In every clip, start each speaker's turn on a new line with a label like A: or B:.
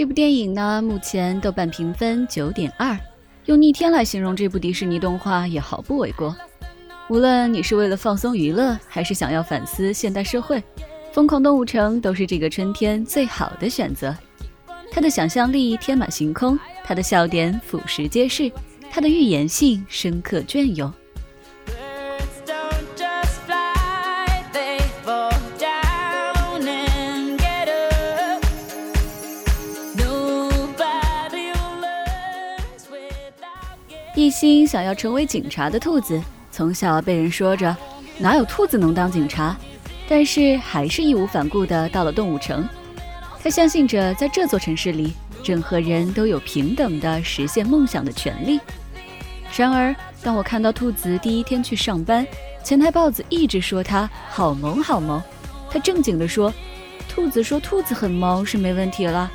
A: 这部电影呢，目前豆瓣评分九点二，用逆天来形容这部迪士尼动画也毫不为过。无论你是为了放松娱乐，还是想要反思现代社会，《疯狂动物城》都是这个春天最好的选择。它的想象力天马行空，它的笑点俯拾皆是，它的寓言性深刻隽永。一心想要成为警察的兔子，从小被人说着哪有兔子能当警察，但是还是义无反顾地到了动物城。他相信着，在这座城市里，任何人都有平等的实现梦想的权利。然而，当我看到兔子第一天去上班，前台豹子一直说他好萌好萌，他正经地说，兔子说兔子很萌是没问题了，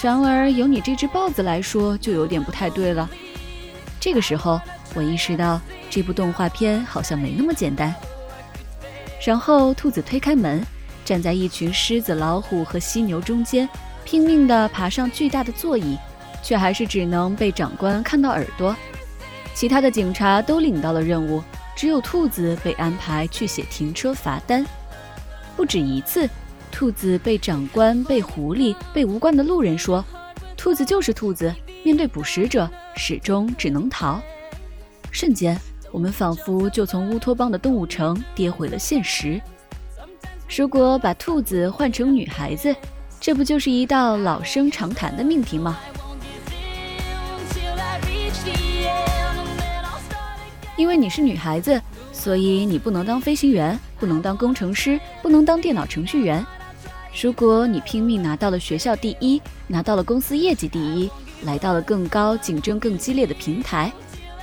A: 然而由你这只豹子来说，就有点不太对了。这个时候，我意识到这部动画片好像没那么简单。然后，兔子推开门，站在一群狮子、老虎和犀牛中间，拼命地爬上巨大的座椅，却还是只能被长官看到耳朵。其他的警察都领到了任务，只有兔子被安排去写停车罚单。不止一次，兔子被长官、被狐狸、被无关的路人说：“兔子就是兔子。”面对捕食者，始终只能逃。瞬间，我们仿佛就从乌托邦的动物城跌回了现实。如果把兔子换成女孩子，这不就是一道老生常谈的命题吗？因为你是女孩子，所以你不能当飞行员，不能当工程师，不能当电脑程序员。如果你拼命拿到了学校第一，拿到了公司业绩第一。来到了更高、竞争更激烈的平台，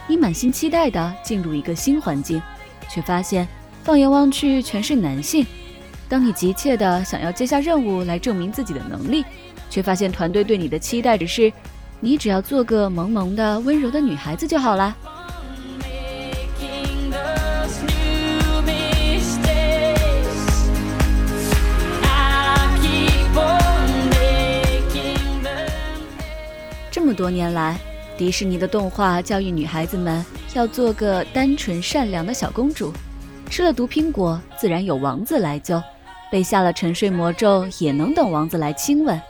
A: 你满心期待地进入一个新环境，却发现放眼望去全是男性。当你急切地想要接下任务来证明自己的能力，却发现团队对你的期待只是你只要做个萌萌的、温柔的女孩子就好了。多年来，迪士尼的动画教育女孩子们要做个单纯善良的小公主，吃了毒苹果自然有王子来救，被下了沉睡魔咒也能等王子来亲吻。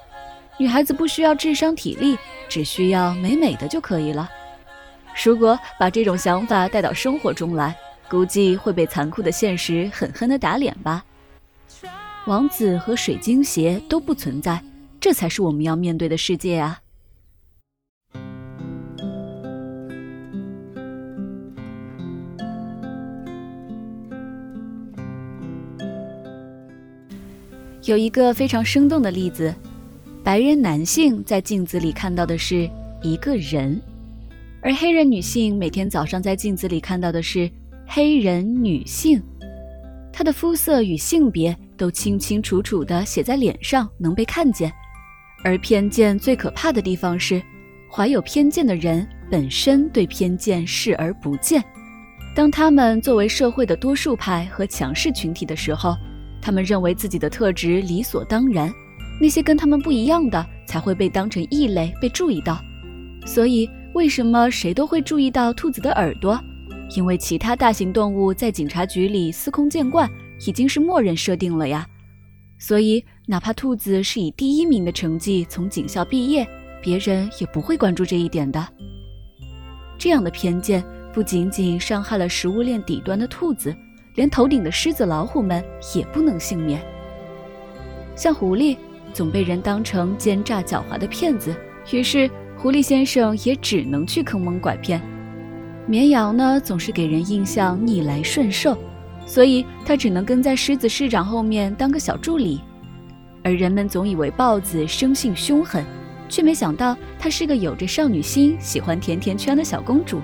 A: 女孩子不需要智商体力，只需要美美的就可以了。如果把这种想法带到生活中来，估计会被残酷的现实狠狠地打脸吧。王子和水晶鞋都不存在，这才是我们要面对的世界啊！有一个非常生动的例子：白人男性在镜子里看到的是一个人，而黑人女性每天早上在镜子里看到的是黑人女性。她的肤色与性别都清清楚楚地写在脸上，能被看见。而偏见最可怕的地方是，怀有偏见的人本身对偏见视而不见。当他们作为社会的多数派和强势群体的时候，他们认为自己的特质理所当然，那些跟他们不一样的才会被当成异类被注意到。所以，为什么谁都会注意到兔子的耳朵？因为其他大型动物在警察局里司空见惯，已经是默认设定了呀。所以，哪怕兔子是以第一名的成绩从警校毕业，别人也不会关注这一点的。这样的偏见不仅仅伤害了食物链底端的兔子。连头顶的狮子、老虎们也不能幸免。像狐狸，总被人当成奸诈狡猾的骗子，于是狐狸先生也只能去坑蒙拐骗。绵羊呢，总是给人印象逆来顺受，所以他只能跟在狮子市长后面当个小助理。而人们总以为豹子生性凶狠，却没想到她是个有着少女心、喜欢甜甜圈的小公主。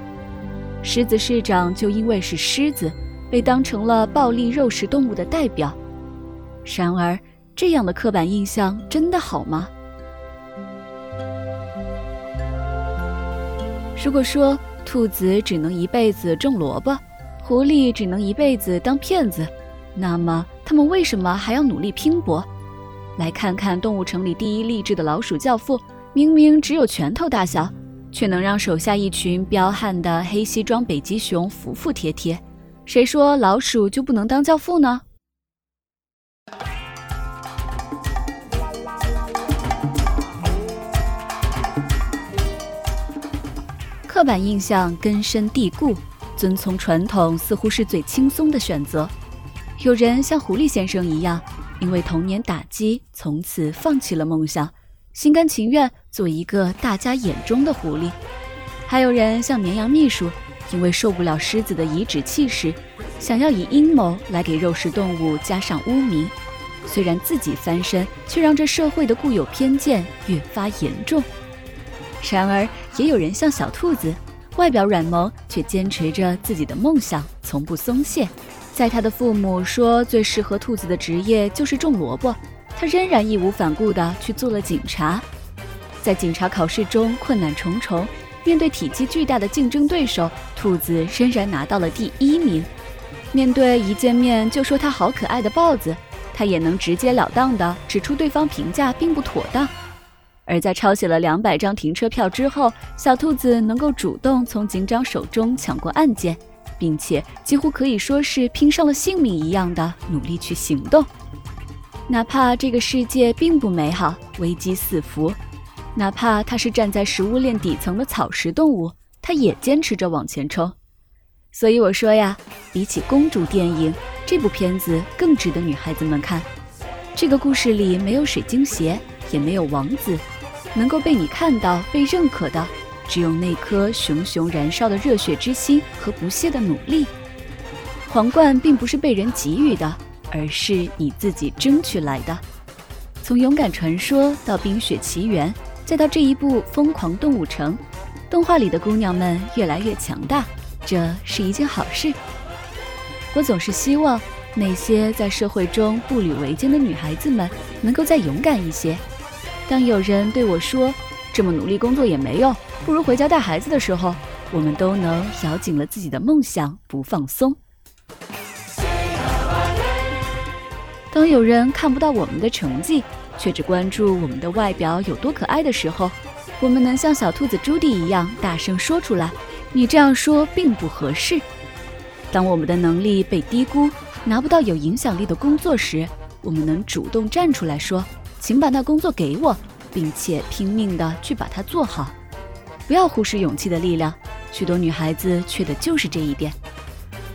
A: 狮子市长就因为是狮子。被当成了暴力肉食动物的代表，然而这样的刻板印象真的好吗？如果说兔子只能一辈子种萝卜，狐狸只能一辈子当骗子，那么他们为什么还要努力拼搏？来看看动物城里第一励志的老鼠教父，明明只有拳头大小，却能让手下一群彪悍的黑西装北极熊服服帖帖。谁说老鼠就不能当教父呢？刻板印象根深蒂固，遵从传统似乎是最轻松的选择。有人像狐狸先生一样，因为童年打击，从此放弃了梦想，心甘情愿做一个大家眼中的狐狸；还有人像绵羊秘书，因为受不了狮子的颐指气使，想要以阴谋来给肉食动物加上污名。虽然自己翻身，却让这社会的固有偏见越发严重。然而，也有人像小兔子，外表软萌，却坚持着自己的梦想，从不松懈。在他的父母说最适合兔子的职业就是种萝卜，他仍然义无反顾地去做了警察。在警察考试中困难重重，面对体积巨大的竞争对手，兔子仍然拿到了第一名。面对一见面就说他好可爱的豹子，他也能直截了当地指出对方评价并不妥当。而在抄写了两百张停车票之后，小兔子能够主动从警长手中抢过案件，并且几乎可以说是拼上了性命一样的努力去行动。哪怕这个世界并不美好，危机四伏；哪怕它是站在食物链底层的草食动物，它也坚持着往前冲。所以我说呀，比起公主电影，这部片子更值得女孩子们看。这个故事里没有水晶鞋，也没有王子。能够被你看到、被认可的，只有那颗熊熊燃烧的热血之心和不懈的努力。皇冠并不是被人给予的，而是你自己争取来的。从《勇敢传说》到《冰雪奇缘》，再到这一部《疯狂动物城》，动画里的姑娘们越来越强大，这是一件好事。我总是希望那些在社会中步履维艰的女孩子们，能够再勇敢一些。当有人对我说“这么努力工作也没用，不如回家带孩子”的时候，我们都能咬紧了自己的梦想不放松。当有人看不到我们的成绩，却只关注我们的外表有多可爱的时候，我们能像小兔子朱迪一样大声说出来：“你这样说并不合适。”当我们的能力被低估，拿不到有影响力的工作时，我们能主动站出来说。请把那工作给我，并且拼命的去把它做好，不要忽视勇气的力量。许多女孩子缺的就是这一点。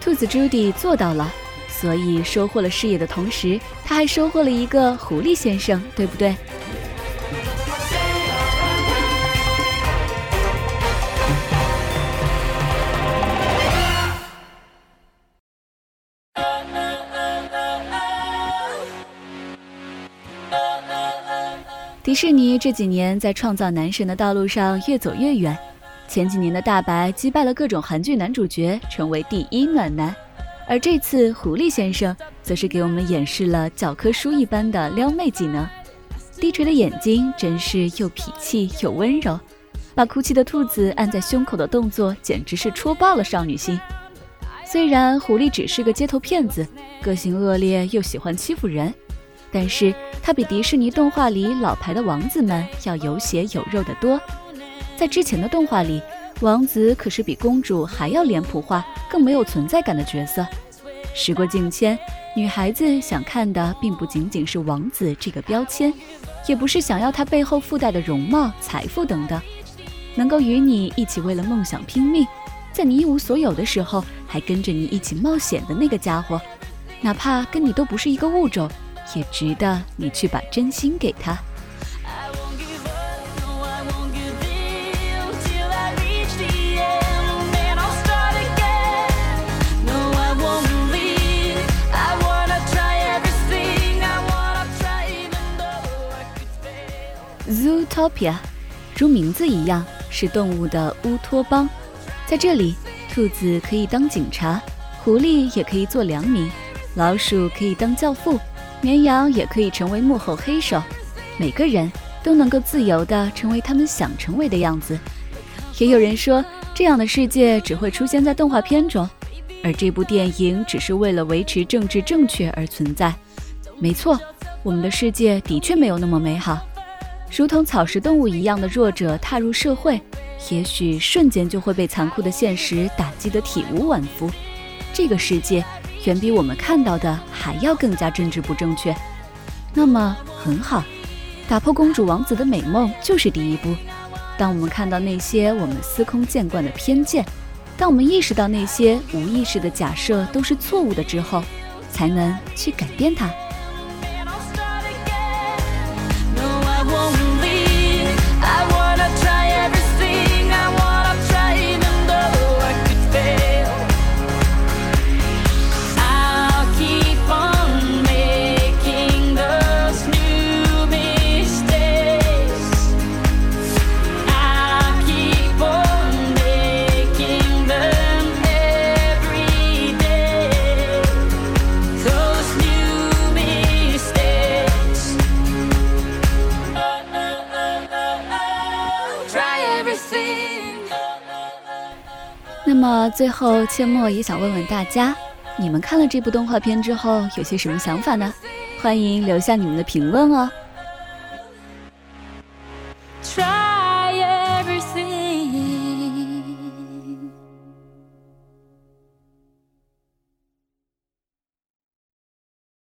A: 兔子朱迪做到了，所以收获了事业的同时，她还收获了一个狐狸先生，对不对？迪士尼这几年在创造男神的道路上越走越远。前几年的大白击败了各种韩剧男主角，成为第一暖男，而这次狐狸先生则是给我们演示了教科书一般的撩妹技能。低垂的眼睛真是又痞气又温柔，把哭泣的兔子按在胸口的动作简直是戳爆了少女心。虽然狐狸只是个街头骗子，个性恶劣又喜欢欺负人。但是他比迪士尼动画里老牌的王子们要有血有肉的多，在之前的动画里，王子可是比公主还要脸谱化、更没有存在感的角色。时过境迁，女孩子想看的并不仅仅是王子这个标签，也不是想要他背后附带的容貌、财富等等，能够与你一起为了梦想拼命，在你一无所有的时候还跟着你一起冒险的那个家伙，哪怕跟你都不是一个物种。也值得你去把真心给他。Zootopia，如名字一样，是动物的乌托邦。在这里，兔子可以当警察，狐狸也可以做良民，老鼠可以当教父。绵羊也可以成为幕后黑手，每个人都能够自由地成为他们想成为的样子。也有人说，这样的世界只会出现在动画片中，而这部电影只是为了维持政治正确而存在。没错，我们的世界的确没有那么美好。如同草食动物一样的弱者踏入社会，也许瞬间就会被残酷的现实打击得体无完肤。这个世界远比我们看到的还要更加政治不正确。那么很好，打破公主王子的美梦就是第一步。当我们看到那些我们司空见惯的偏见，当我们意识到那些无意识的假设都是错误的之后，才能去改变它。那么最后，阡陌也想问问大家，你们看了这部动画片之后有些什么想法呢？欢迎留下你们的评论哦。